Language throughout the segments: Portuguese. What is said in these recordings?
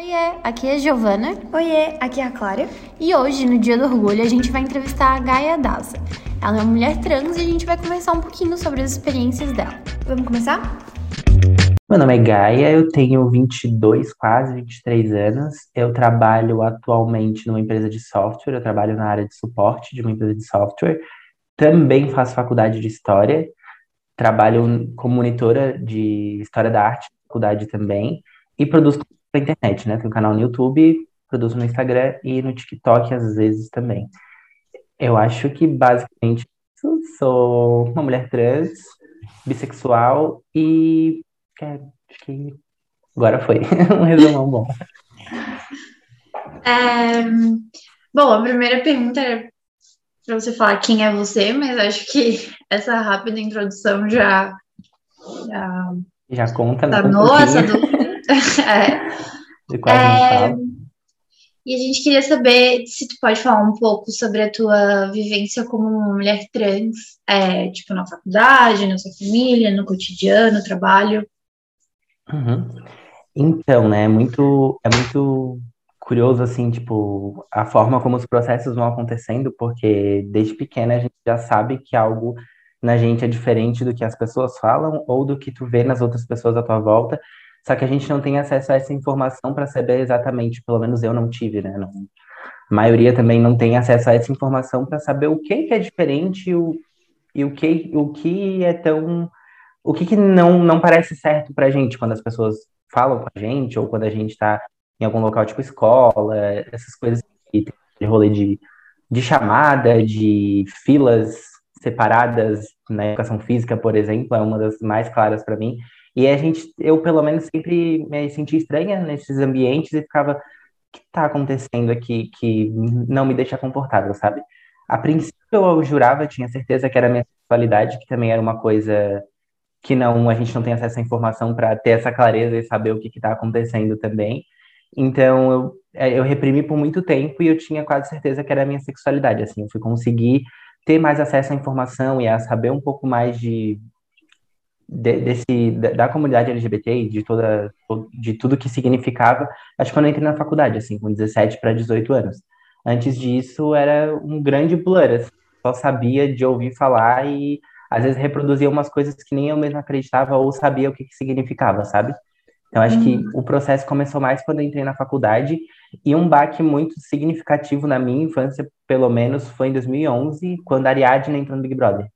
Oiê, aqui é a Giovana. Oiê, aqui é a Clara. E hoje, no Dia do Orgulho, a gente vai entrevistar a Gaia Daza. Ela é uma mulher trans e a gente vai conversar um pouquinho sobre as experiências dela. Vamos começar? Meu nome é Gaia, eu tenho 22, quase 23 anos. Eu trabalho atualmente numa empresa de software, eu trabalho na área de suporte de uma empresa de software. Também faço faculdade de História, trabalho como monitora de História da Arte, faculdade também, e produzo pra internet, né? Tenho um canal no YouTube, produzo no Instagram e no TikTok às vezes também. Eu acho que basicamente sou uma mulher trans, bissexual e é, acho que agora foi um resumão bom. É, bom, a primeira pergunta era para você falar quem é você, mas acho que essa rápida introdução já já, já conta, né? Nossa, dúvida. é. De quase é, e a gente queria saber se tu pode falar um pouco sobre a tua vivência como uma mulher trans, é, tipo na faculdade, na sua família, no cotidiano, no trabalho. Uhum. Então, né, é muito, é muito curioso, assim, tipo, a forma como os processos vão acontecendo, porque desde pequena a gente já sabe que algo na gente é diferente do que as pessoas falam ou do que tu vê nas outras pessoas à tua volta, só que a gente não tem acesso a essa informação para saber exatamente, pelo menos eu não tive, né? Não, a maioria também não tem acesso a essa informação para saber o que, que é diferente o, e o que, o que é tão. O que, que não, não parece certo para a gente quando as pessoas falam com a gente, ou quando a gente está em algum local tipo escola, essas coisas que tem de rolê de, de chamada, de filas separadas na educação física, por exemplo, é uma das mais claras para mim. E a gente, eu pelo menos sempre me senti estranha nesses ambientes e ficava, o que está acontecendo aqui que não me deixa confortável, sabe? A princípio eu jurava, tinha certeza que era minha sexualidade, que também era uma coisa que não, a gente não tem acesso à informação para ter essa clareza e saber o que está acontecendo também. Então eu, é, eu reprimi por muito tempo e eu tinha quase certeza que era minha sexualidade, assim, eu fui conseguir ter mais acesso à informação e a saber um pouco mais de de, desse, da, comunidade LGBT e de toda de tudo que significava, acho que quando eu entrei na faculdade, assim, com 17 para 18 anos. Antes disso, era um grande blur, assim, só sabia de ouvir falar e às vezes reproduzia umas coisas que nem eu mesmo acreditava ou sabia o que, que significava, sabe? Então, acho que uhum. o processo começou mais quando eu entrei na faculdade e um baque muito significativo na minha infância, pelo menos, foi em 2011, quando a Ariadne entrou no Big Brother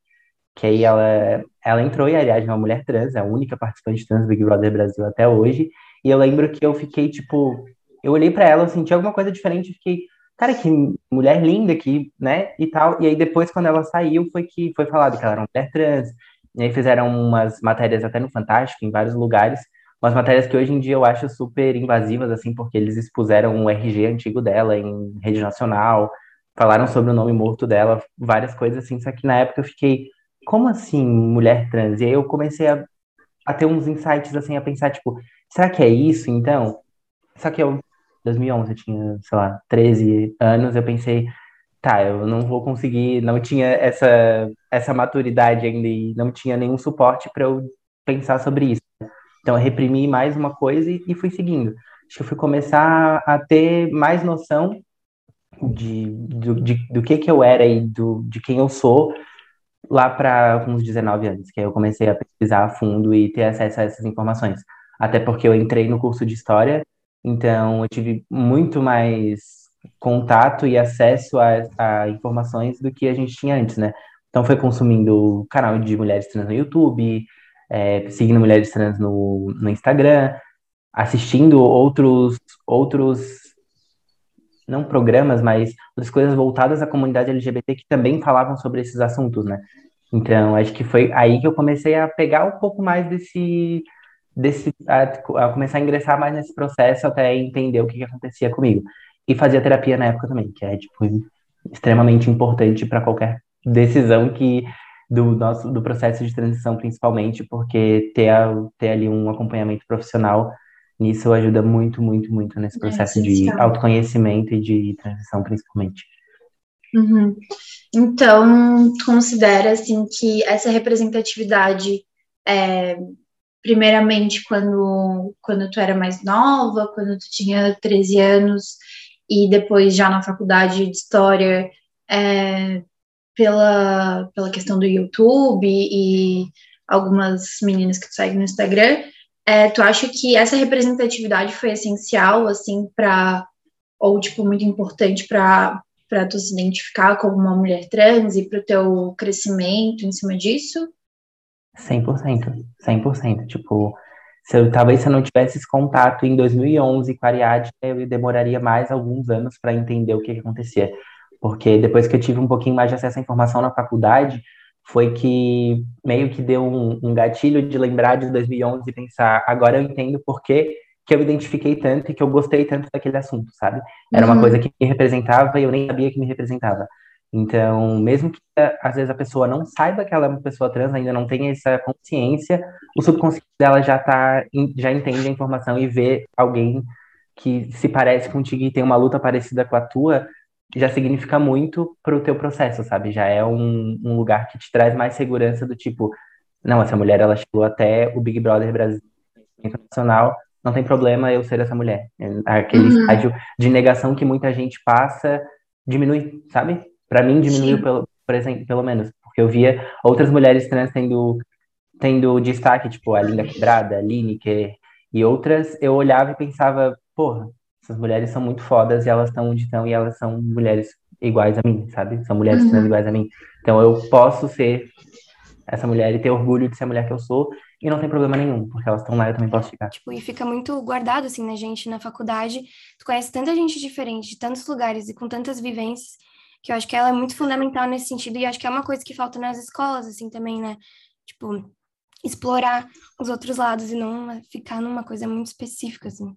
que aí ela, ela entrou e, aliás, é uma mulher trans, é a única participante trans do Big Brother Brasil até hoje, e eu lembro que eu fiquei, tipo, eu olhei para ela, eu senti alguma coisa diferente, e fiquei, cara, que mulher linda aqui, né, e tal, e aí depois, quando ela saiu, foi que foi falado que ela era uma mulher trans, e aí fizeram umas matérias até no Fantástico, em vários lugares, umas matérias que hoje em dia eu acho super invasivas, assim, porque eles expuseram o RG antigo dela em rede nacional, falaram sobre o nome morto dela, várias coisas assim, só que na época eu fiquei, como assim mulher trans? E aí eu comecei a, a ter uns insights, assim, a pensar, tipo, será que é isso, então? Só que eu, 2011, eu tinha, sei lá, 13 anos, eu pensei, tá, eu não vou conseguir, não tinha essa, essa maturidade ainda e não tinha nenhum suporte para eu pensar sobre isso. Então eu reprimi mais uma coisa e, e fui seguindo. Acho que eu fui começar a ter mais noção de, do, de, do que que eu era e do, de quem eu sou lá para uns 19 anos, que aí eu comecei a pesquisar a fundo e ter acesso a essas informações. Até porque eu entrei no curso de História, então eu tive muito mais contato e acesso a, a informações do que a gente tinha antes, né? Então foi consumindo canal de mulheres trans no YouTube, é, seguindo mulheres trans no, no Instagram, assistindo outros outros não programas, mas outras coisas voltadas à comunidade LGBT que também falavam sobre esses assuntos, né? Então, acho que foi aí que eu comecei a pegar um pouco mais desse, desse a, a começar a ingressar mais nesse processo até entender o que, que acontecia comigo. E fazia terapia na época também, que é, tipo, extremamente importante para qualquer decisão que do nosso do processo de transição principalmente porque ter, ter ali um acompanhamento profissional Nisso ajuda muito, muito, muito nesse é processo é, de autoconhecimento e de transição, principalmente. Uhum. Então, considera assim que essa representatividade é, primeiramente quando, quando tu era mais nova, quando tu tinha 13 anos, e depois já na faculdade de História, é, pela, pela questão do YouTube e algumas meninas que tu segue no Instagram, é, tu acha que essa representatividade foi essencial, assim, para ou, tipo, muito importante para para tu se identificar como uma mulher trans e para o teu crescimento em cima disso? 100%, 100%. Tipo, se eu, talvez se eu não tivesse esse contato em 2011 com a Ariadne, eu demoraria mais alguns anos para entender o que, que acontecia. Porque depois que eu tive um pouquinho mais de acesso à informação na faculdade, foi que meio que deu um, um gatilho de lembrar de 2011 e pensar, agora eu entendo por que que eu identifiquei tanto e que eu gostei tanto daquele assunto, sabe? Era uma uhum. coisa que me representava e eu nem sabia que me representava. Então, mesmo que às vezes a pessoa não saiba que ela é uma pessoa trans, ainda não tenha essa consciência, o subconsciente dela já tá, já entende a informação e vê alguém que se parece contigo e tem uma luta parecida com a tua, já significa muito pro teu processo, sabe? Já é um, um lugar que te traz mais segurança do tipo, não, essa mulher ela chegou até o Big Brother Brasil Internacional não tem problema eu ser essa mulher. Aquele uhum. estágio de negação que muita gente passa diminui, sabe? Para mim diminuiu pelo, por exemplo, pelo menos, porque eu via outras mulheres trans tendo tendo destaque, tipo a Linda Quebrada, a Lineker e outras, eu olhava e pensava, porra, essas mulheres são muito fodas e elas estão onde estão e elas são mulheres iguais a mim, sabe? São mulheres uhum. iguais a mim. Então eu posso ser essa mulher e ter orgulho de ser a mulher que eu sou e não tem problema nenhum, porque elas estão lá, eu também posso ficar. Tipo, e fica muito guardado, assim, na gente, na faculdade. Tu conhece tanta gente diferente, de tantos lugares e com tantas vivências, que eu acho que ela é muito fundamental nesse sentido, e acho que é uma coisa que falta nas escolas, assim, também, né? Tipo, explorar os outros lados e não ficar numa coisa muito específica, assim.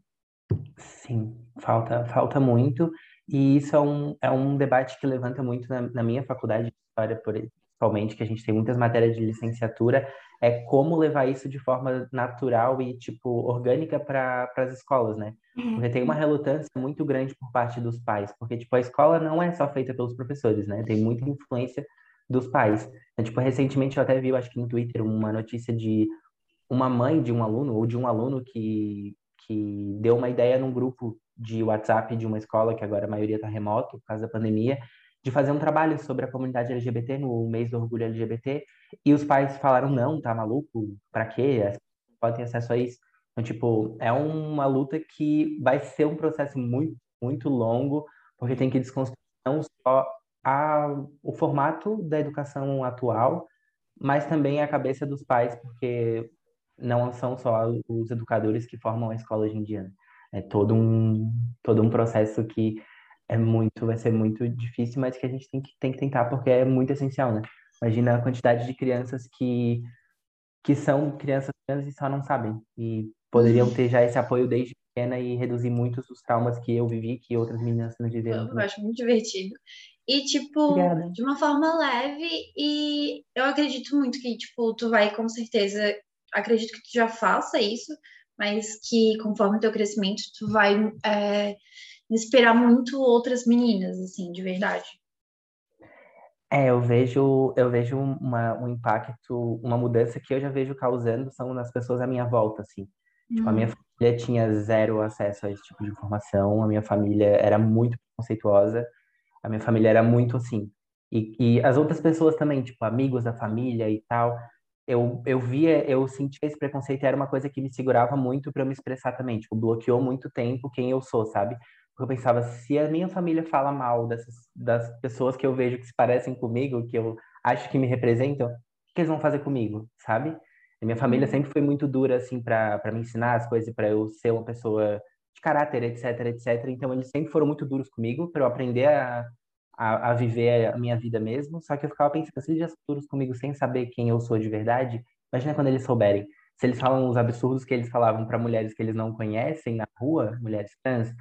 Sim, falta, falta muito, e isso é um, é um debate que levanta muito na, na minha faculdade de História, por, principalmente, que a gente tem muitas matérias de licenciatura, é como levar isso de forma natural e, tipo, orgânica para as escolas, né? Uhum. Porque tem uma relutância muito grande por parte dos pais, porque, tipo, a escola não é só feita pelos professores, né? Tem muita influência dos pais. Então, tipo, recentemente eu até vi, acho que no Twitter, uma notícia de uma mãe de um aluno, ou de um aluno que, que deu uma ideia num grupo de WhatsApp de uma escola, que agora a maioria está remoto, por causa da pandemia, de fazer um trabalho sobre a comunidade LGBT no mês do orgulho LGBT, e os pais falaram, não, tá maluco? Pra quê? Pode ter acesso a isso. Então, tipo, é uma luta que vai ser um processo muito, muito longo, porque tem que desconstruir não só a, o formato da educação atual, mas também a cabeça dos pais, porque não são só os educadores que formam a escola hoje em dia. Né? É todo um, todo um processo que é muito, vai ser muito difícil, mas que a gente tem que, tem que tentar porque é muito essencial, né? Imagina a quantidade de crianças que, que são crianças trans e só não sabem. E poderiam ter já esse apoio desde pequena e reduzir muitos os traumas que eu vivi, que outras meninas não viveram. Eu acho muito divertido. E, tipo, Obrigada. de uma forma leve, e eu acredito muito que, tipo, tu vai com certeza, acredito que tu já faça isso, mas que conforme o teu crescimento, tu vai é, inspirar muito outras meninas, assim, de verdade. É, eu vejo, eu vejo uma, um impacto, uma mudança que eu já vejo causando são nas pessoas à minha volta, assim. Tipo, a minha hum. família tinha zero acesso a esse tipo de informação, a minha família era muito conceituosa, a minha família era muito assim. E, e as outras pessoas também, tipo, amigos da família e tal, eu, eu via, eu sentia esse preconceito era uma coisa que me segurava muito para eu me expressar também, tipo, bloqueou muito tempo quem eu sou, sabe? Porque eu pensava, se a minha família fala mal dessas, das pessoas que eu vejo que se parecem comigo, que eu acho que me representam, o que eles vão fazer comigo, sabe? A minha família uhum. sempre foi muito dura, assim, para me ensinar as coisas, para eu ser uma pessoa de caráter, etc, etc. Então, eles sempre foram muito duros comigo, para eu aprender a, a, a, viver a minha vida mesmo. Só que eu ficava pensando, se eles já são duros comigo sem saber quem eu sou de verdade, imagina quando eles souberem. Se eles falam os absurdos que eles falavam para mulheres que eles não conhecem na rua, mulheres trans,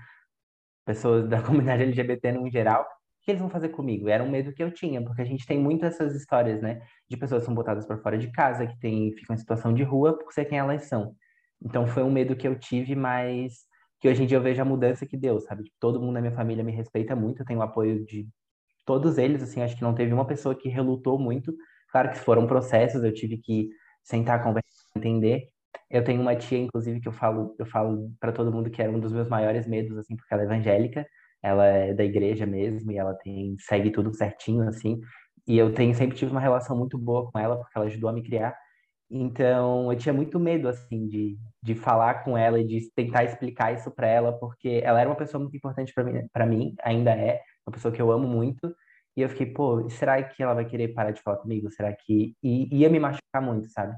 pessoas da comunidade LGBT no geral, o que eles vão fazer comigo? Era um medo que eu tinha, porque a gente tem muito essas histórias, né, de pessoas que são botadas para fora de casa, que tem, ficam em situação de rua por ser quem elas são. Então foi um medo que eu tive, mas que hoje em dia eu vejo a mudança que deu, sabe? Tipo, todo mundo na minha família me respeita muito, eu tenho o apoio de todos eles, assim, acho que não teve uma pessoa que relutou muito. Claro que foram processos, eu tive que sentar, conversar, entender, Eu tenho uma tia, inclusive, que eu falo, eu falo para todo mundo que era um dos meus maiores medos, assim, porque ela é evangélica, ela é da igreja mesmo e ela tem segue tudo certinho, assim. E eu tenho sempre tive uma relação muito boa com ela, porque ela ajudou a me criar. Então, eu tinha muito medo, assim, de, de falar com ela e de tentar explicar isso para ela, porque ela era uma pessoa muito importante para mim, mim, ainda é, uma pessoa que eu amo muito. E eu fiquei, pô, será que ela vai querer parar de falar comigo? Será que. E ia me machucar muito, sabe?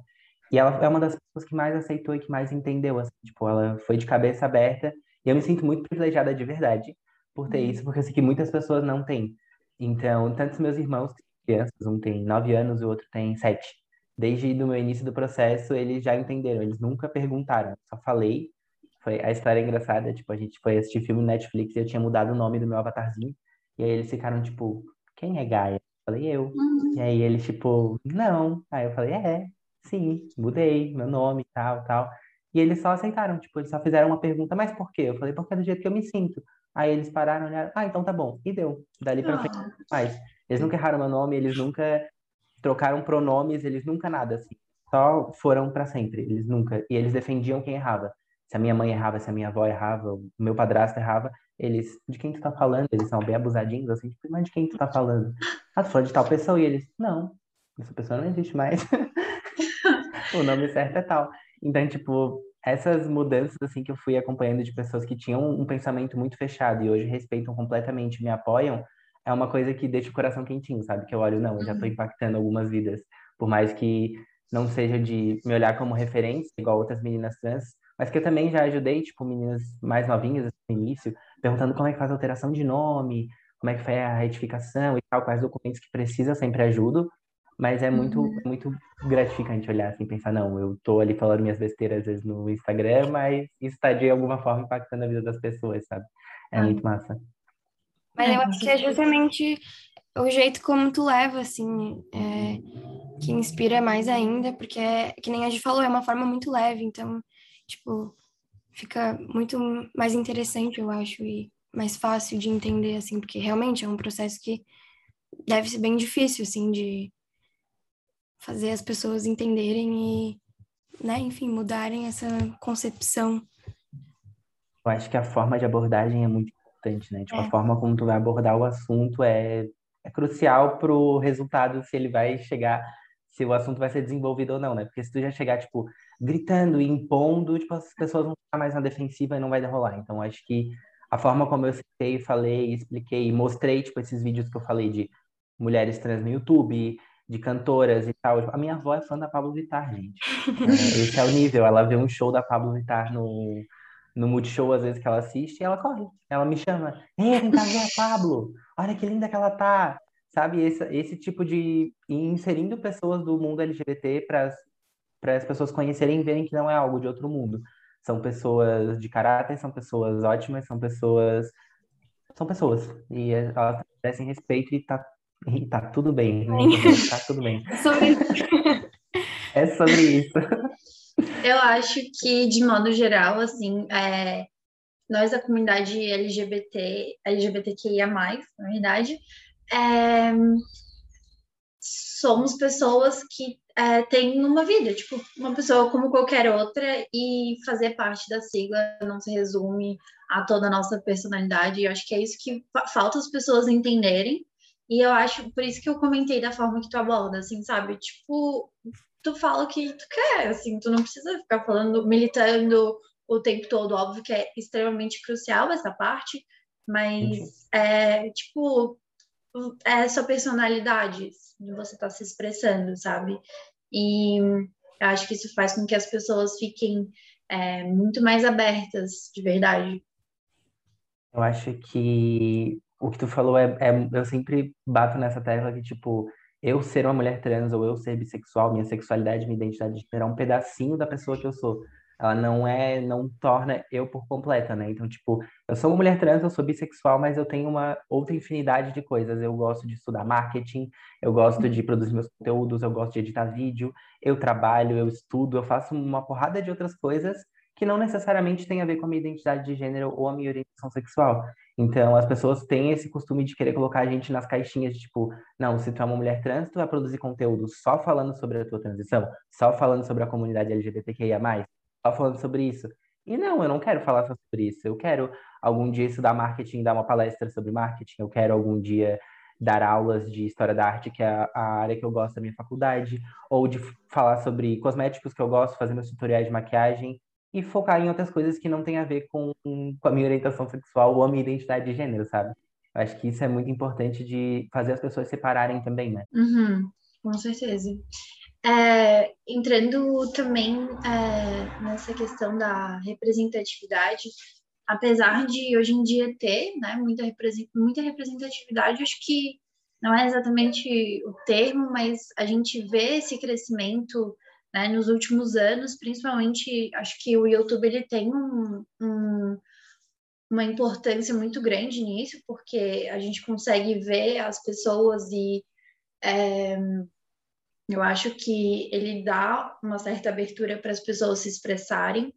E ela é uma das pessoas que mais aceitou e que mais entendeu, assim, tipo, ela foi de cabeça aberta. E eu me sinto muito privilegiada de verdade por ter isso, porque eu sei que muitas pessoas não têm. Então, tantos meus irmãos, crianças, um tem nove anos e o outro tem sete. Desde o meu início do processo, eles já entenderam, eles nunca perguntaram, só falei. Foi a história é engraçada, tipo, a gente foi assistir filme no Netflix e eu tinha mudado o nome do meu avatarzinho. E aí eles ficaram, tipo, quem é Gaia? Eu falei, eu. Uhum. E aí eles, tipo, não. Aí eu falei, é, sim, mudei meu nome e tal, tal. E eles só aceitaram, tipo, eles só fizeram uma pergunta, mas por quê? Eu falei, porque é do jeito que eu me sinto. Aí eles pararam, olharam, ah, então tá bom. E deu. Dali pra frente, ah. mais. Eles nunca erraram meu nome, eles nunca trocaram pronomes, eles nunca nada, assim. Só foram para sempre, eles nunca. E eles defendiam quem errava. Se a minha mãe errava, se a minha avó errava, o meu padrasto errava, eles, de quem tu tá falando? Eles são bem abusadinhos, assim, tipo, mas de quem tu tá falando? Ah, tu falou de tal pessoa, e eles, não, essa pessoa não existe mais. o nome certo é tal. Então, tipo, essas mudanças, assim, que eu fui acompanhando de pessoas que tinham um pensamento muito fechado e hoje respeitam completamente, me apoiam, é uma coisa que deixa o coração quentinho, sabe? Que eu olho, não, eu já tô uhum. impactando algumas vidas, por mais que não seja de me olhar como referência, igual outras meninas trans, mas que eu também já ajudei, tipo, meninas mais novinhas assim, no início, perguntando como é que faz a alteração de nome, como é que faz a retificação e tal, quais documentos que precisa, sempre ajudo. Mas é muito, uhum. é muito gratificante olhar assim, pensar, não, eu tô ali falando minhas besteiras às vezes no Instagram, mas isso tá de alguma forma impactando a vida das pessoas, sabe? É ah. muito massa. Mas eu acho que é justamente o jeito como tu leva, assim, é, que inspira mais ainda, porque é, que nem a gente falou, é uma forma muito leve, então, tipo, fica muito mais interessante, eu acho, e mais fácil de entender, assim, porque realmente é um processo que deve ser bem difícil, assim, de fazer as pessoas entenderem e, né, enfim, mudarem essa concepção. Eu acho que a forma de abordagem é muito importante, né? Tipo, é. a forma como tu vai abordar o assunto é, é crucial pro resultado, se ele vai chegar, se o assunto vai ser desenvolvido ou não, né? Porque se tu já chegar, tipo, gritando e impondo, tipo, as pessoas vão ficar mais na defensiva e não vai derrolar. Então, acho que a forma como eu citei, falei, expliquei, mostrei, tipo, esses vídeos que eu falei de mulheres trans no YouTube, de cantoras e tal. A minha avó é fã da Pablo Vittar, gente. É, esse é o nível. Ela vê um show da Pablo Vittar no, no Multishow, às vezes, que ela assiste, e ela corre. Ela me chama. Ei, vem cá ver a Pablo. Olha que linda que ela tá. Sabe, esse, esse tipo de... inserindo pessoas do mundo LGBT para as pessoas conhecerem e verem que não é algo de outro mundo. São pessoas de caráter, são pessoas ótimas, são pessoas... São pessoas. E elas merecem respeito e tá e tá tudo bem, né? Tá tudo bem. sobre isso. é sobre isso. Eu acho que, de modo geral, assim, é, nós da comunidade LGBT, LGBTQIA+, na verdade, é, somos pessoas que é, têm uma vida, tipo, uma pessoa como qualquer outra, e fazer parte da sigla não se resume a toda a nossa personalidade. Eu acho que é isso que falta as pessoas entenderem, e eu acho, por isso que eu comentei da forma que tu aborda, assim, sabe? Tipo, tu fala o que tu quer, assim, tu não precisa ficar falando, militando o tempo todo. Óbvio que é extremamente crucial essa parte, mas é, tipo, é sua personalidade, você tá se expressando, sabe? E eu acho que isso faz com que as pessoas fiquem é, muito mais abertas, de verdade. Eu acho que o que tu falou é, é, eu sempre bato nessa tecla que, tipo, eu ser uma mulher trans ou eu ser bissexual, minha sexualidade, minha identidade de é um pedacinho da pessoa que eu sou. Ela não é, não torna eu por completa, né? Então, tipo, eu sou uma mulher trans, eu sou bissexual, mas eu tenho uma outra infinidade de coisas. Eu gosto de estudar marketing, eu gosto de produzir meus conteúdos, eu gosto de editar vídeo, eu trabalho, eu estudo, eu faço uma porrada de outras coisas que não necessariamente tem a ver com a minha identidade de gênero ou a minha orientação sexual. Então, as pessoas têm esse costume de querer colocar a gente nas caixinhas de tipo, não, se tu é uma mulher trans, tu vai produzir conteúdo só falando sobre a tua transição, só falando sobre a comunidade LGBTQIA+, só falando sobre isso. E não, eu não quero falar só sobre isso. Eu quero algum dia estudar marketing, dar uma palestra sobre marketing. Eu quero algum dia dar aulas de história da arte, que é a, área que eu gosto da minha faculdade, ou de falar sobre cosméticos que eu gosto, fazer meus tutoriais de maquiagem e focar em outras coisas que não tem a ver com, com a minha orientação sexual ou a minha identidade de gênero, sabe? Acho que isso é muito importante de fazer as pessoas separarem também, né? Uhum, com certeza. É, entrando também é, nessa questão da representatividade, apesar de hoje em dia ter né, muita, muita representatividade, acho que não é exatamente o termo, mas a gente vê esse crescimento né, nos últimos anos, principalmente, acho que o YouTube ele tem um, um, uma importância muito grande nisso, porque a gente consegue ver as pessoas e é, eu acho que ele dá uma certa abertura para as pessoas se expressarem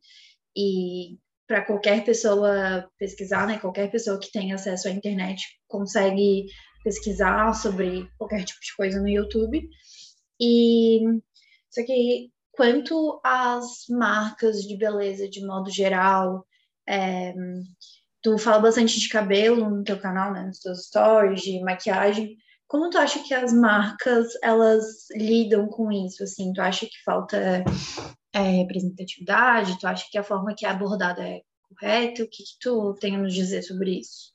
e para qualquer pessoa pesquisar, né? Qualquer pessoa que tem acesso à internet consegue pesquisar sobre qualquer tipo de coisa no YouTube. E só que quanto às marcas de beleza de modo geral, é, tu fala bastante de cabelo no teu canal, né, nos teus stories, de maquiagem. Como tu acha que as marcas elas lidam com isso? Assim, tu acha que falta é, representatividade? Tu acha que a forma que é abordada é correta? O que, que tu tem a nos dizer sobre isso?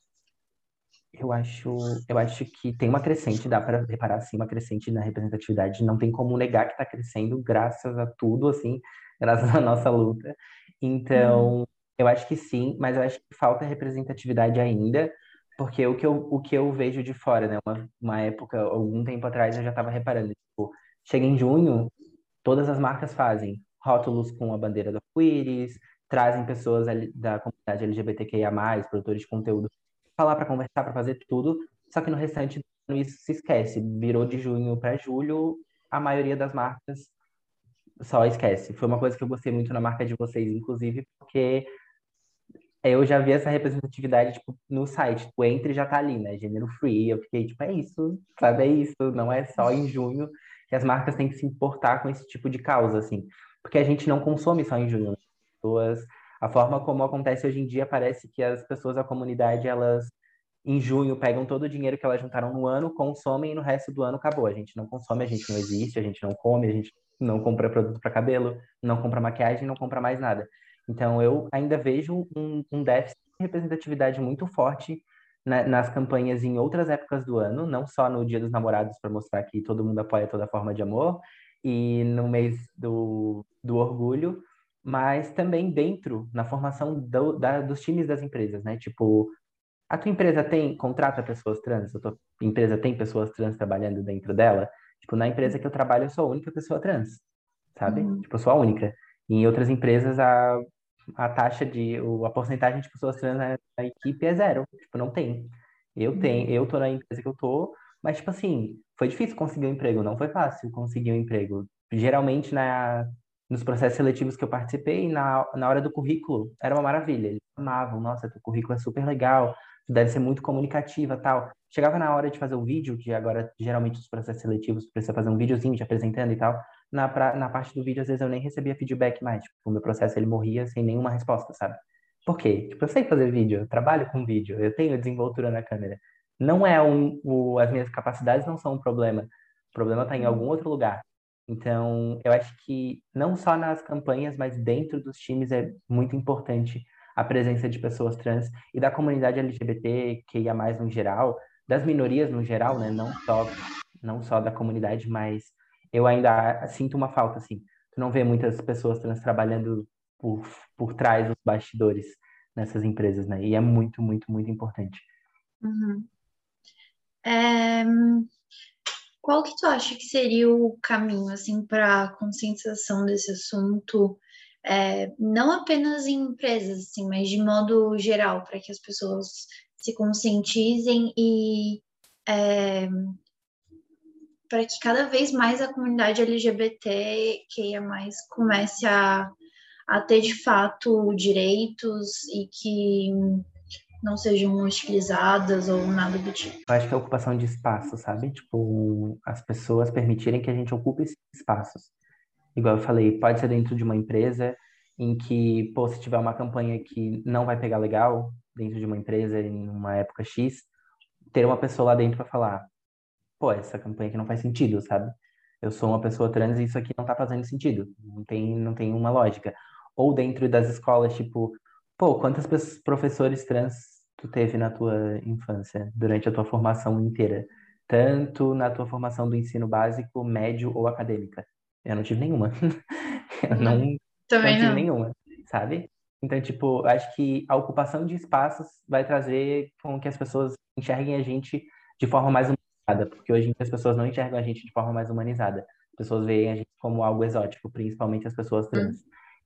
Eu acho, eu acho que tem uma crescente, dá para reparar sim uma crescente na representatividade. Não tem como negar que está crescendo, graças a tudo, assim, graças à nossa luta. Então, hum. eu acho que sim, mas eu acho que falta representatividade ainda, porque o que eu, o que eu vejo de fora, né? Uma, uma época, algum tempo atrás, eu já estava reparando, tipo, chega em junho, todas as marcas fazem rótulos com a bandeira do arco-íris, trazem pessoas da comunidade LGBTQIA+, produtores de conteúdo falar para conversar, para fazer tudo, só que no restante isso se esquece. Virou de junho para julho, a maioria das marcas só esquece. Foi uma coisa que eu gostei muito na marca de vocês, inclusive, porque eu já vi essa representatividade, tipo, no site. O Entre já tá ali, né? Gênero free. Eu fiquei, tipo, é isso, sabe? É isso. Não é só em junho que as marcas têm que se importar com esse tipo de causa, assim. Porque a gente não consome só em junho. As pessoas a forma como acontece hoje em dia parece que as pessoas da comunidade elas em junho pegam todo o dinheiro que elas juntaram no ano, consomem e no resto do ano acabou. A gente não consome, a gente não existe, a gente não come, a gente não compra produto para cabelo, não compra maquiagem, não compra mais nada. Então eu ainda vejo um, um déficit de representatividade muito forte na, nas campanhas em outras épocas do ano, não só no Dia dos Namorados para mostrar que todo mundo apoia toda forma de amor e no mês do, do orgulho, mas também dentro, na formação do, da, dos times das empresas, né? Tipo, a tua empresa tem, contrata pessoas trans? A tua empresa tem pessoas trans trabalhando dentro dela? Tipo, na empresa que eu trabalho, eu sou a única pessoa trans, sabe? Uhum. Tipo, eu sou a única. E em outras empresas, a, a taxa de, a porcentagem de pessoas trans na, na equipe é zero. Tipo, não tem. Eu uhum. tenho, eu tô na empresa que eu tô, mas, tipo assim, foi difícil conseguir um emprego, não foi fácil conseguir um emprego. Geralmente, na, nos processos seletivos que eu participei, na, na hora do currículo, era uma maravilha. Eles amavam, nossa, teu currículo é super legal, tu deve ser muito comunicativa tal. Chegava na hora de fazer o vídeo, que agora, geralmente, os processos seletivos precisa fazer um videozinho te apresentando e tal. Na, pra, na parte do vídeo, às vezes, eu nem recebia feedback mais. Tipo, o meu processo, ele morria sem nenhuma resposta, sabe? Por quê? Tipo, eu sei fazer vídeo, eu trabalho com vídeo, eu tenho desenvoltura na câmera. Não é um, o, as minhas capacidades não são um problema. O problema está em algum outro lugar. Então, eu acho que não só nas campanhas, mas dentro dos times é muito importante a presença de pessoas trans e da comunidade LGBT, que ia mais no geral, das minorias no geral, né? Não só, não só da comunidade, mas eu ainda sinto uma falta, assim. Tu não vê muitas pessoas trans trabalhando por, por trás dos bastidores nessas empresas, né? E é muito, muito, muito importante. Uhum. É, qual que tu acha que seria o caminho, assim, para a conscientização desse assunto, é, não apenas em empresas, assim, mas de modo geral, para que as pessoas se conscientizem e é, para que cada vez mais a comunidade LGBT que é mais comece a, a ter de fato direitos e que não sejam utilizadas ou nada do tipo. Eu acho que é a ocupação de espaço, sabe? Tipo, as pessoas permitirem que a gente ocupe esses espaços. Igual eu falei, pode ser dentro de uma empresa em que, pô, se tiver uma campanha que não vai pegar legal dentro de uma empresa em uma época X, ter uma pessoa lá dentro para falar, pô, essa campanha aqui não faz sentido, sabe? Eu sou uma pessoa trans e isso aqui não tá fazendo sentido. Não tem, não tem uma lógica. Ou dentro das escolas, tipo, pô, quantas pessoas, professores trans tu teve na tua infância, durante a tua formação inteira? Tanto na tua formação do ensino básico, médio ou acadêmica? Eu não tive nenhuma. eu não, Também não tive não. nenhuma, sabe? Então, tipo, acho que a ocupação de espaços vai trazer com que as pessoas enxerguem a gente de forma mais humanizada, porque hoje em dia as pessoas não enxergam a gente de forma mais humanizada. As pessoas veem a gente como algo exótico, principalmente as pessoas trans.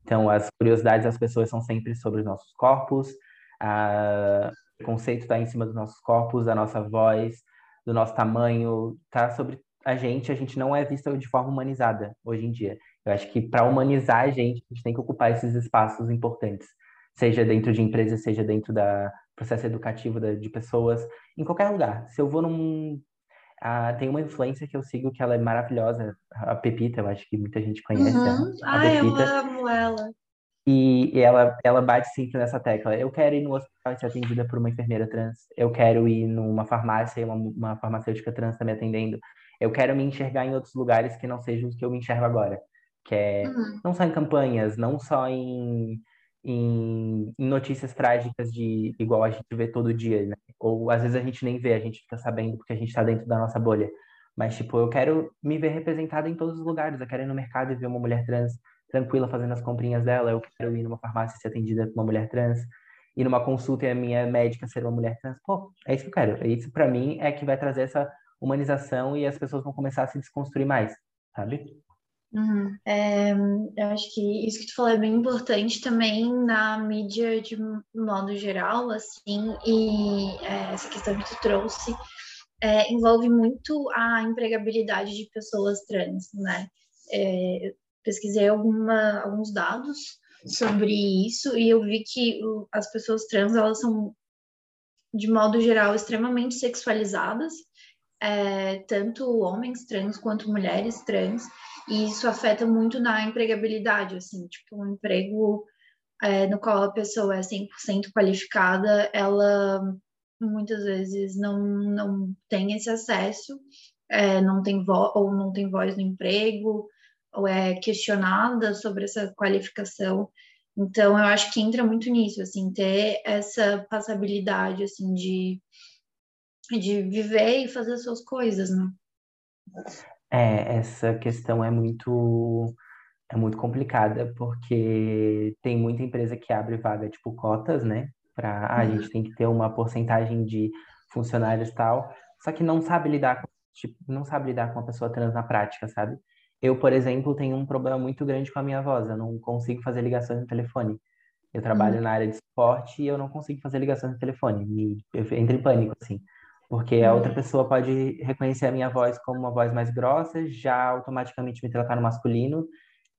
Então, as curiosidades das pessoas são sempre sobre os nossos corpos, a... o conceito está em cima dos nossos corpos, da nossa voz, do nosso tamanho, tá sobre a gente, a gente não é vista de forma humanizada hoje em dia. Eu acho que para humanizar a gente, a gente tem que ocupar esses espaços importantes, seja dentro de empresas, seja dentro da processo educativo de pessoas, em qualquer lugar. Se eu vou num ah, tem uma influência que eu sigo que ela é maravilhosa, a Pepita, eu acho que muita gente conhece. Uhum. A, a Ai, eu Pepita. amo ela. E, e ela, ela bate sempre nessa tecla. Eu quero ir no hospital e ser atendida por uma enfermeira trans. Eu quero ir numa farmácia e uma, uma farmacêutica trans está me atendendo. Eu quero me enxergar em outros lugares que não sejam os que eu me enxergo agora. Que é Uhum. não só em campanhas, não só em, em, em notícias trágicas de igual a gente vê todo dia, né? Ou às vezes a gente nem vê, a gente fica sabendo porque a gente está dentro da nossa bolha. Mas, tipo, eu quero me ver representada em todos os lugares. Eu quero ir no mercado e ver uma mulher trans tranquila fazendo as comprinhas dela. Eu quero ir numa farmácia e ser atendida por uma mulher trans. Ir numa consulta e a minha médica ser uma mulher trans. Pô, é isso que eu quero. Isso, para mim, é que vai trazer essa humanização e as pessoas vão começar a se desconstruir mais, sabe? Uhum. É, eu acho que isso que tu falou é bem importante também na mídia de modo geral, assim, e é, essa questão que tu trouxe é, envolve muito a empregabilidade de pessoas trans, né? É, pesquisei alguma, alguns dados sobre isso e eu vi que o, as pessoas trans, elas são, de modo geral, extremamente sexualizadas, é, tanto homens trans quanto mulheres trans, e isso afeta muito na empregabilidade, assim, tipo, um emprego é, no qual a pessoa é 100% qualificada, ela muitas vezes não, não tem esse acesso, é, não tem vo ou não tem voz no emprego, ou é questionada sobre essa qualificação. Então, eu acho que entra muito nisso, assim, ter essa passabilidade, assim, de, de viver e fazer as suas coisas, né? É, essa questão é muito é muito complicada porque tem muita empresa que abre vaga tipo cotas, né? Para ah, a Uhum. gente tem que ter uma porcentagem de funcionários tal, só que não sabe lidar com, tipo, não sabe lidar com a pessoa trans na prática, sabe? Eu, por exemplo, tenho um problema muito grande com a minha voz, eu não consigo fazer ligações no telefone. Eu trabalho Uhum. na área de suporte e eu não consigo fazer ligações no telefone. Me, eu entro em pânico, assim. Porque a outra Uhum. pessoa pode reconhecer a minha voz como uma voz mais grossa, já automaticamente me tratar no masculino,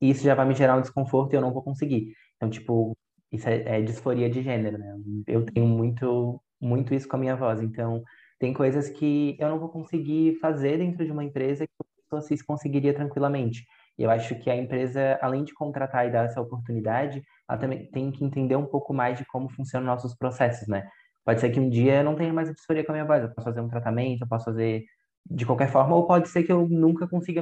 e isso já vai me gerar um desconforto e eu não vou conseguir. Então, tipo, isso é, é disforia de gênero, né? Eu tenho muito, muito isso com a minha voz. Então, tem coisas que eu não vou conseguir fazer dentro de uma empresa que a pessoa cis conseguiria tranquilamente. E eu acho que a empresa, além de contratar e dar essa oportunidade, ela também tem que entender um pouco mais de como funcionam nossos processos, né? Pode ser que um dia eu não tenha mais a disforia com a minha voz, eu posso fazer um tratamento, eu posso fazer de qualquer forma, ou pode ser que eu nunca consiga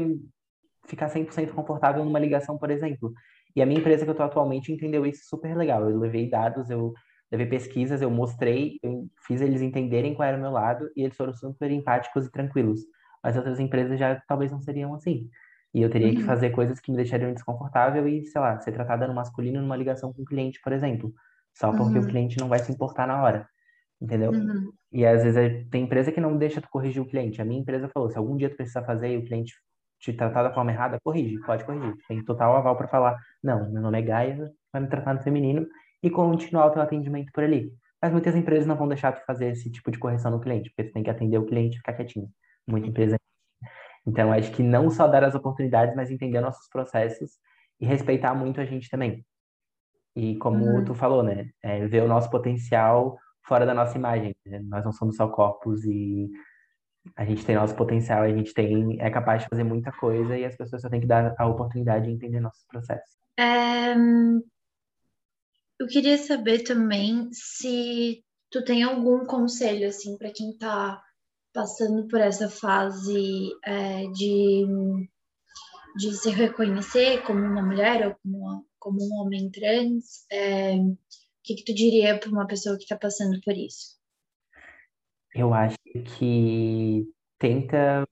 ficar 100% confortável numa ligação, por exemplo. E a minha empresa que eu estou atualmente entendeu isso super legal. Eu levei dados, eu levei pesquisas, eu mostrei, eu fiz eles entenderem qual era o meu lado e eles foram super empáticos e tranquilos. Mas outras empresas já talvez não seriam assim. E eu teria que Uhum. fazer coisas que me deixariam desconfortável e, sei lá, ser tratada no masculino numa ligação com o cliente, por exemplo. Só porque Uhum. o cliente não vai se importar na hora. Entendeu? Uhum. E às vezes é- tem empresa que não deixa tu corrigir o cliente. A minha empresa falou: se algum dia tu precisar fazer e o cliente te tratar da forma errada, corrige, pode corrigir. Tem total aval para falar: não, meu nome é Gaia, vai me tratar no feminino e continuar o teu atendimento por ali. Mas muitas empresas não vão deixar tu fazer esse tipo de correção no cliente, porque tu tem que atender o cliente e ficar quietinho. Muita empresa. Então, acho que não só dar as oportunidades, mas entender nossos processos e respeitar muito a gente também. E como uhum. tu falou, né? É, ver o nosso potencial fora da nossa imagem. Né? Nós não somos só corpos e a gente tem nosso potencial, a gente tem é capaz de fazer muita coisa e as pessoas só têm que dar a oportunidade de entender nossos processos. É, eu queria saber também se tu tem algum conselho assim para quem está passando por essa fase é, de de se reconhecer como uma mulher ou como, como um homem trans, é, que, que tu diria para uma pessoa que está passando por isso? Eu acho que tenta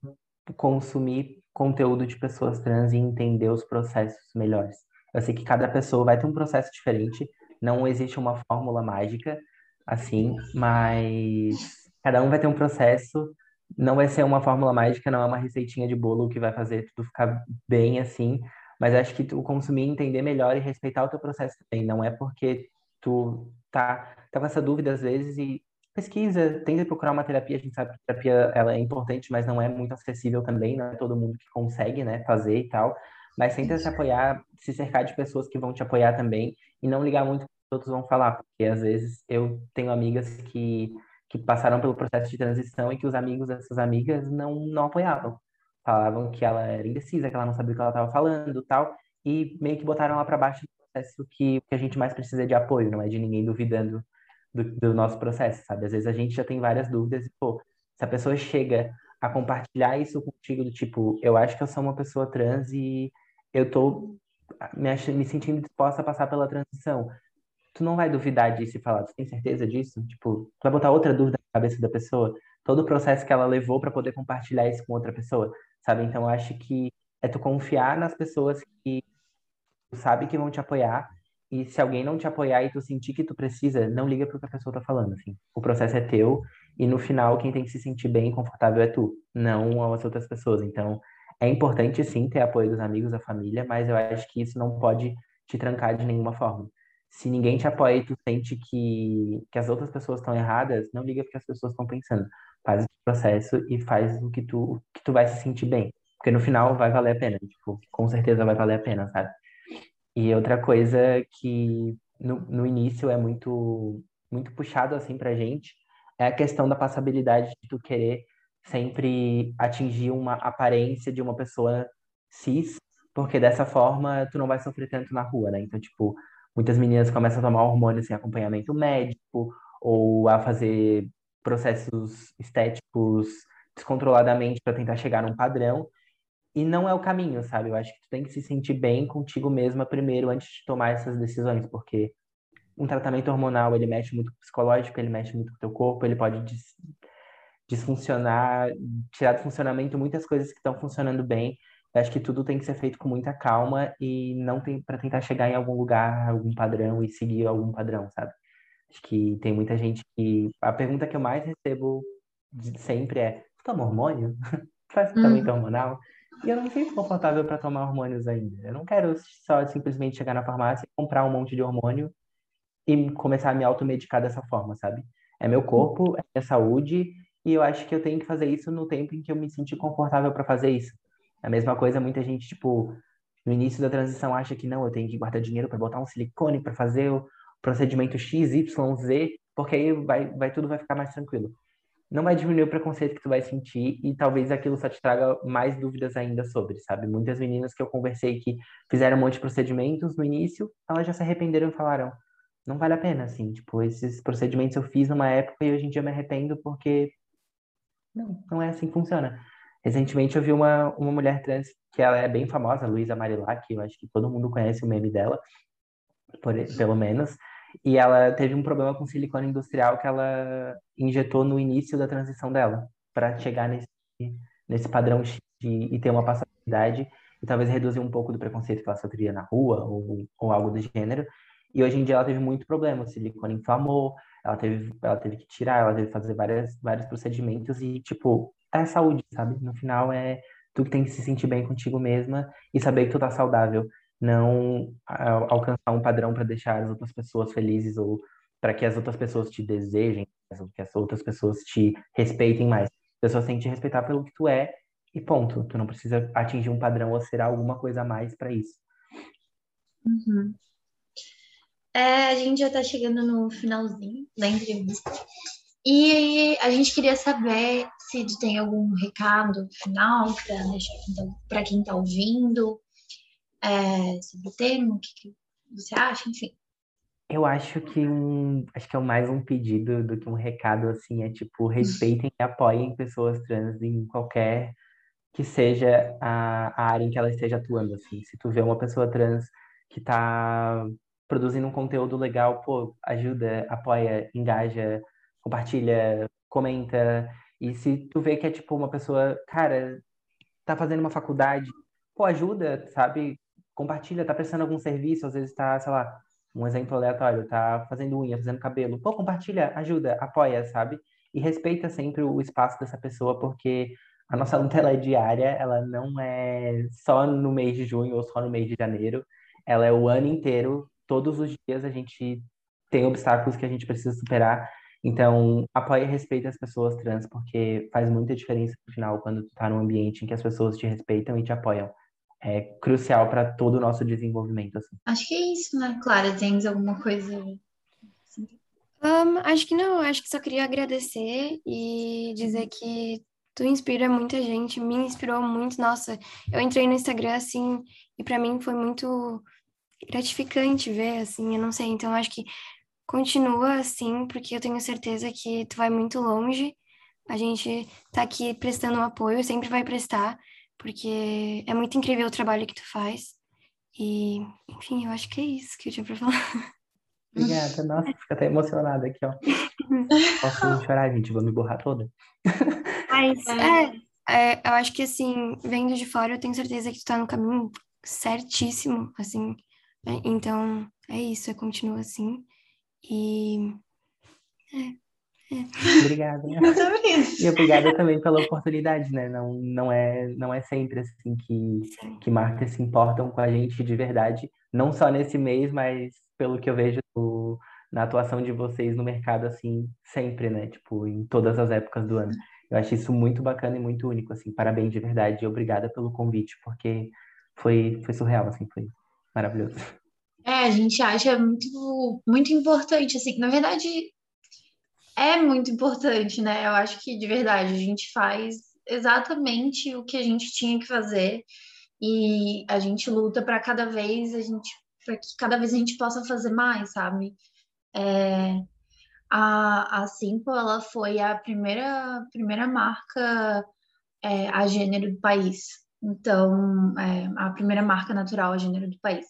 consumir conteúdo de pessoas trans e entender os processos melhores. Eu sei que cada pessoa vai ter um processo diferente, não existe uma fórmula mágica assim, mas cada um vai ter um processo não vai ser uma fórmula mágica, não é uma receitinha de bolo que vai fazer tudo ficar bem assim, mas acho que tu consumir, entender melhor e respeitar o teu processo também. Não é porque tu tá, tá com essa dúvida às vezes e pesquisa, tenta procurar uma terapia. A gente sabe que a terapia ela é importante, mas não é muito acessível também, não é todo mundo que consegue, né, fazer e tal. Mas tenta se apoiar, se cercar de pessoas que vão te apoiar também e não ligar muito o que os outros vão falar, porque às vezes eu tenho amigas que que passaram pelo processo de transição e que os amigos dessas amigas não, não apoiavam. Falavam que ela era indecisa, que ela não sabia o que ela estava falando tal, e meio que botaram lá para baixo processo que, que a gente mais precisa de apoio, não é de ninguém duvidando do, do nosso processo, sabe? Às vezes a gente já tem várias dúvidas e, pô, se a pessoa chega a compartilhar isso contigo, do tipo, eu acho que eu sou uma pessoa trans e eu tô me, me sentindo disposta a passar pela transição tu não vai duvidar disso e falar, tu tem certeza disso? Tipo, tu vai botar outra dúvida na cabeça da pessoa, todo o processo que ela levou para poder compartilhar isso com outra pessoa, sabe? Então, eu acho que é tu confiar nas pessoas que sabe que vão te apoiar e se alguém não te apoiar e tu sentir que tu precisa, não liga pro que a pessoa tá falando, assim. O processo é teu e no final quem tem que se sentir bem e confortável é tu, não as outras pessoas. Então, é importante sim ter apoio dos amigos, da família, mas eu acho que isso não pode te trancar de nenhuma forma se ninguém te apoia e tu sente que, que as outras pessoas estão erradas, não liga porque as pessoas estão pensando. Faz o processo e faz o que tu, que tu vai se sentir bem. Porque no final vai valer a pena, tipo, com certeza vai valer a pena, sabe? E outra coisa que no, no início é muito, muito puxado assim pra gente é a questão da passabilidade de tu querer sempre atingir uma aparência de uma pessoa cis, porque dessa forma tu não vai sofrer tanto na rua, né? Então, tipo, Muitas meninas começam a tomar hormônio sem acompanhamento médico ou a fazer processos estéticos descontroladamente para tentar chegar num padrão. E não é o caminho, sabe? Eu acho que tu tem que se sentir bem contigo mesma primeiro antes de tomar essas decisões, porque um tratamento hormonal, ele mexe muito com o psicológico, ele mexe muito com o teu corpo, ele pode dis disfuncionar, tirar do funcionamento muitas coisas que estão funcionando bem eu acho que tudo tem que ser feito com muita calma e não tem para tentar chegar em algum lugar, algum padrão e seguir algum padrão, sabe? Acho que tem muita gente que a pergunta que eu mais recebo sempre é: "Tu toma hormônio? Faz tratamento uhum. hormonal?" E eu não me sinto confortável para tomar hormônios ainda. Eu não quero só simplesmente chegar na farmácia, comprar um monte de hormônio e começar a me automedicar dessa forma, sabe? É meu corpo, é minha saúde, e eu acho que eu tenho que fazer isso no tempo em que eu me sentir confortável para fazer isso. A mesma coisa, muita gente, tipo, no início da transição acha que não, eu tenho que guardar dinheiro para botar um silicone para fazer o procedimento X, Y, Z, porque aí vai, vai tudo vai ficar mais tranquilo. Não vai diminuir o preconceito que tu vai sentir e talvez aquilo só te traga mais dúvidas ainda sobre, sabe? Muitas meninas que eu conversei que fizeram um monte de procedimentos no início, elas já se arrependeram e falaram: não vale a pena, assim, tipo, esses procedimentos eu fiz numa época e hoje em dia me arrependo porque não, não é assim que funciona. Recentemente eu vi uma, uma mulher trans que ela é bem famosa, Luísa Marilac, eu acho que todo mundo conhece o meme dela, por, pelo menos, e ela teve um problema com silicone industrial que ela injetou no início da transição dela, para chegar nesse, nesse padrão X de, e ter uma passabilidade e talvez reduzir um pouco do preconceito que ela sofria na rua ou, ou algo do gênero. E hoje em dia ela teve muito problema, o silicone inflamou, ela teve, ela teve que tirar, ela teve que fazer várias, vários procedimentos e, tipo, é saúde, sabe? No final é tu que tem que se sentir bem contigo mesma e saber que tu tá saudável, não alcançar um padrão para deixar as outras pessoas felizes ou para que as outras pessoas te desejem, que as outras pessoas te respeitem mais. As pessoas têm que te respeitar pelo que tu é e ponto. Tu não precisa atingir um padrão ou ser alguma coisa a mais para isso. Uhum. É, a gente já está chegando no finalzinho da entrevista. E a gente queria saber se tu tem algum recado final para quem está ouvindo é, sobre o tema, o que, que você acha, enfim. Eu acho que um, acho que é mais um pedido do que um recado assim, é tipo, respeitem e apoiem pessoas trans em qualquer que seja a, a área em que ela esteja atuando, assim. Se tu vê uma pessoa trans que está produzindo um conteúdo legal, pô, ajuda, apoia, engaja, compartilha, comenta. E se tu vê que é tipo uma pessoa, cara, tá fazendo uma faculdade, pô, ajuda, sabe? Compartilha, tá prestando algum serviço, às vezes tá, sei lá, um exemplo aleatório, tá fazendo unha, fazendo cabelo. Pô, compartilha, ajuda, apoia, sabe? E respeita sempre o espaço dessa pessoa, porque a nossa luta é diária, ela não é só no mês de junho ou só no mês de janeiro, ela é o ano inteiro, todos os dias a gente tem obstáculos que a gente precisa superar. Então, apoie e respeite as pessoas trans, porque faz muita diferença no final quando tu tá num ambiente em que as pessoas te respeitam e te apoiam é crucial para todo o nosso desenvolvimento. Assim. Acho que é isso, né? Clara, tens alguma coisa? Um, acho que não, acho que só queria agradecer e dizer que tu inspira muita gente, me inspirou muito. Nossa, eu entrei no Instagram assim e para mim foi muito gratificante ver assim, eu não sei, então acho que continua assim, porque eu tenho certeza que tu vai muito longe. A gente tá aqui prestando um apoio, sempre vai prestar porque é muito incrível o trabalho que tu faz. E, enfim, eu acho que é isso que eu tinha pra falar. Obrigada, nossa, fica até emocionada aqui, ó. Posso chorar, gente, vou me borrar toda. Mas, é, é, eu acho que, assim, vendo de fora, eu tenho certeza que tu tá no caminho certíssimo, assim. Né? Então, é isso, eu continuo assim. E, é, Obrigada. e obrigada também pela oportunidade, né? Não, não, é, não é sempre assim que, que marcas se importam com a gente de verdade, não só nesse mês, mas pelo que eu vejo do, na atuação de vocês no mercado, assim, sempre, né? Tipo, em todas as épocas do ano. Eu acho isso muito bacana e muito único, assim. Parabéns de verdade e obrigada pelo convite, porque foi, foi surreal, assim, foi maravilhoso. É, a gente acha muito, muito importante, assim. Na verdade, é muito importante, né? Eu acho que de verdade a gente faz exatamente o que a gente tinha que fazer e a gente luta para cada vez a gente para que cada vez a gente possa fazer mais, sabe? É, a, a Simple ela foi a primeira primeira marca é, a gênero do país. Então, é, a primeira marca natural a gênero do país.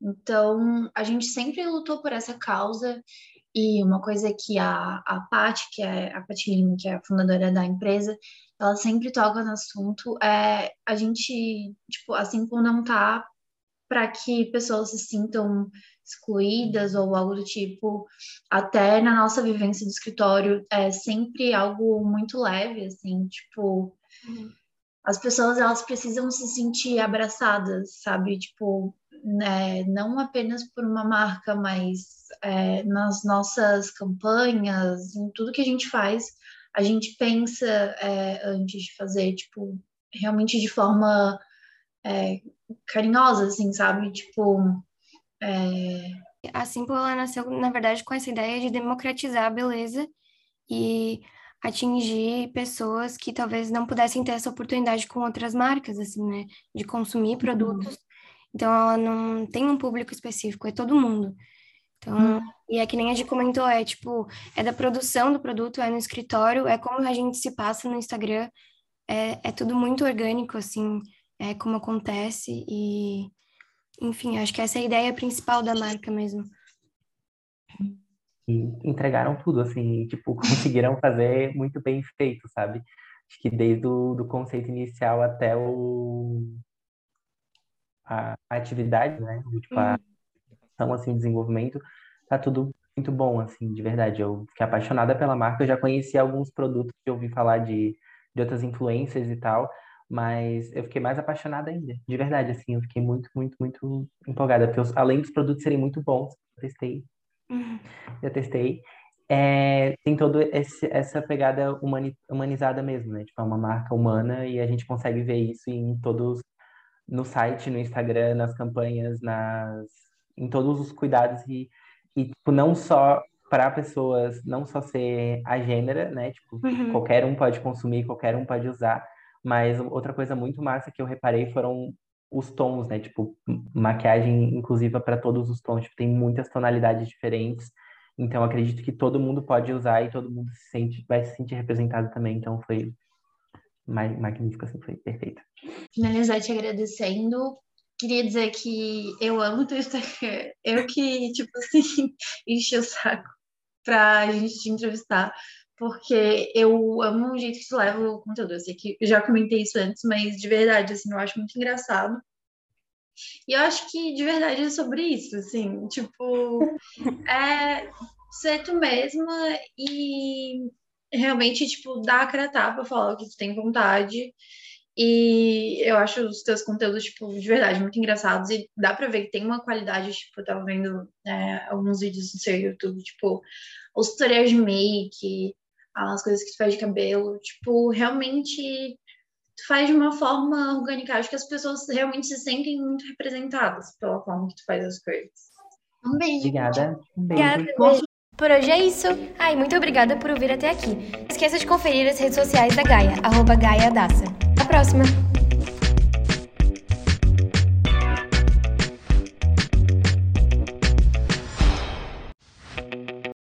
Então, a gente sempre lutou por essa causa e uma coisa que a, a Paty, que é a Paty Lima, que é a fundadora da empresa, ela sempre toca no assunto, é a gente, tipo, assim como não tá para que pessoas se sintam excluídas ou algo do tipo, até na nossa vivência do escritório, é sempre algo muito leve, assim, tipo, uhum. as pessoas elas precisam se sentir abraçadas, sabe? Tipo, né, não apenas por uma marca, mas é, nas nossas campanhas, em tudo que a gente faz, a gente pensa é, antes de fazer, tipo, realmente de forma é, carinhosa, assim, sabe? Tipo. É... A Simple, ela nasceu, na verdade, com essa ideia de democratizar a beleza e atingir pessoas que talvez não pudessem ter essa oportunidade com outras marcas, assim, né? De consumir uhum. Então, ela não tem um público específico, é todo mundo. Então, hum. e é que nem a gente comentou, é tipo, é da produção do produto, é no escritório, é como a gente se passa no Instagram, é, é tudo muito orgânico, assim, é como acontece e, enfim, acho que essa é a ideia principal da marca mesmo. E entregaram tudo, assim, tipo, conseguiram fazer muito bem feito, sabe? Acho que desde o do conceito inicial até o a, a atividade, né? Tipo, a ação, assim, desenvolvimento, tá tudo muito bom, assim, de verdade. Eu fiquei apaixonada pela marca, eu já conhecia alguns produtos que eu ouvi falar de, de outras influências e tal, mas eu fiquei mais apaixonada ainda, de verdade, assim, eu fiquei muito, muito, muito empolgada, porque eu, além dos produtos serem muito bons, eu testei, uhum. eu testei, é, tem toda essa pegada humani, humanizada mesmo, né? Tipo, é uma marca humana e a gente consegue ver isso em todos no site, no Instagram, nas campanhas, nas, em todos os cuidados e e tipo, não só para pessoas, não só ser a gênera, né? Tipo, Uhum. qualquer um pode consumir, qualquer um pode usar, mas outra coisa muito massa que eu reparei foram os tons, né? Tipo, maquiagem inclusiva para todos os tons, tipo, tem muitas tonalidades diferentes. Então acredito que todo mundo pode usar e todo mundo se sente, vai se sentir representado também. Então foi magnífico, assim, foi perfeito. Finalizar te agradecendo. Queria dizer que eu amo teu Instagram. Eu que, tipo assim, enchi o saco pra gente te entrevistar, porque eu amo o jeito que tu leva o conteúdo. Eu sei que eu já comentei isso antes, mas de verdade, assim, eu acho muito engraçado. E eu acho que de verdade é sobre isso, assim, tipo, é ser tu mesma e realmente, tipo, dar a cara a tapa, falar o que tu tem vontade. E eu acho os teus conteúdos, tipo, de verdade, muito engraçados. E dá pra ver que tem uma qualidade, tipo, eu tava vendo é, alguns vídeos no seu YouTube, tipo, os tutoriais de make, as coisas que tu faz de cabelo, tipo, realmente tu faz de uma forma orgânica. Acho que as pessoas realmente se sentem muito representadas pela forma que tu faz as coisas. Um beijo. Obrigada. Um beijo. Obrigada, beijo. Por hoje é isso. Ai, muito obrigada por ouvir até aqui. Esqueça de conferir as redes sociais da Gaia, arroba Gaia Daça. Até a próxima!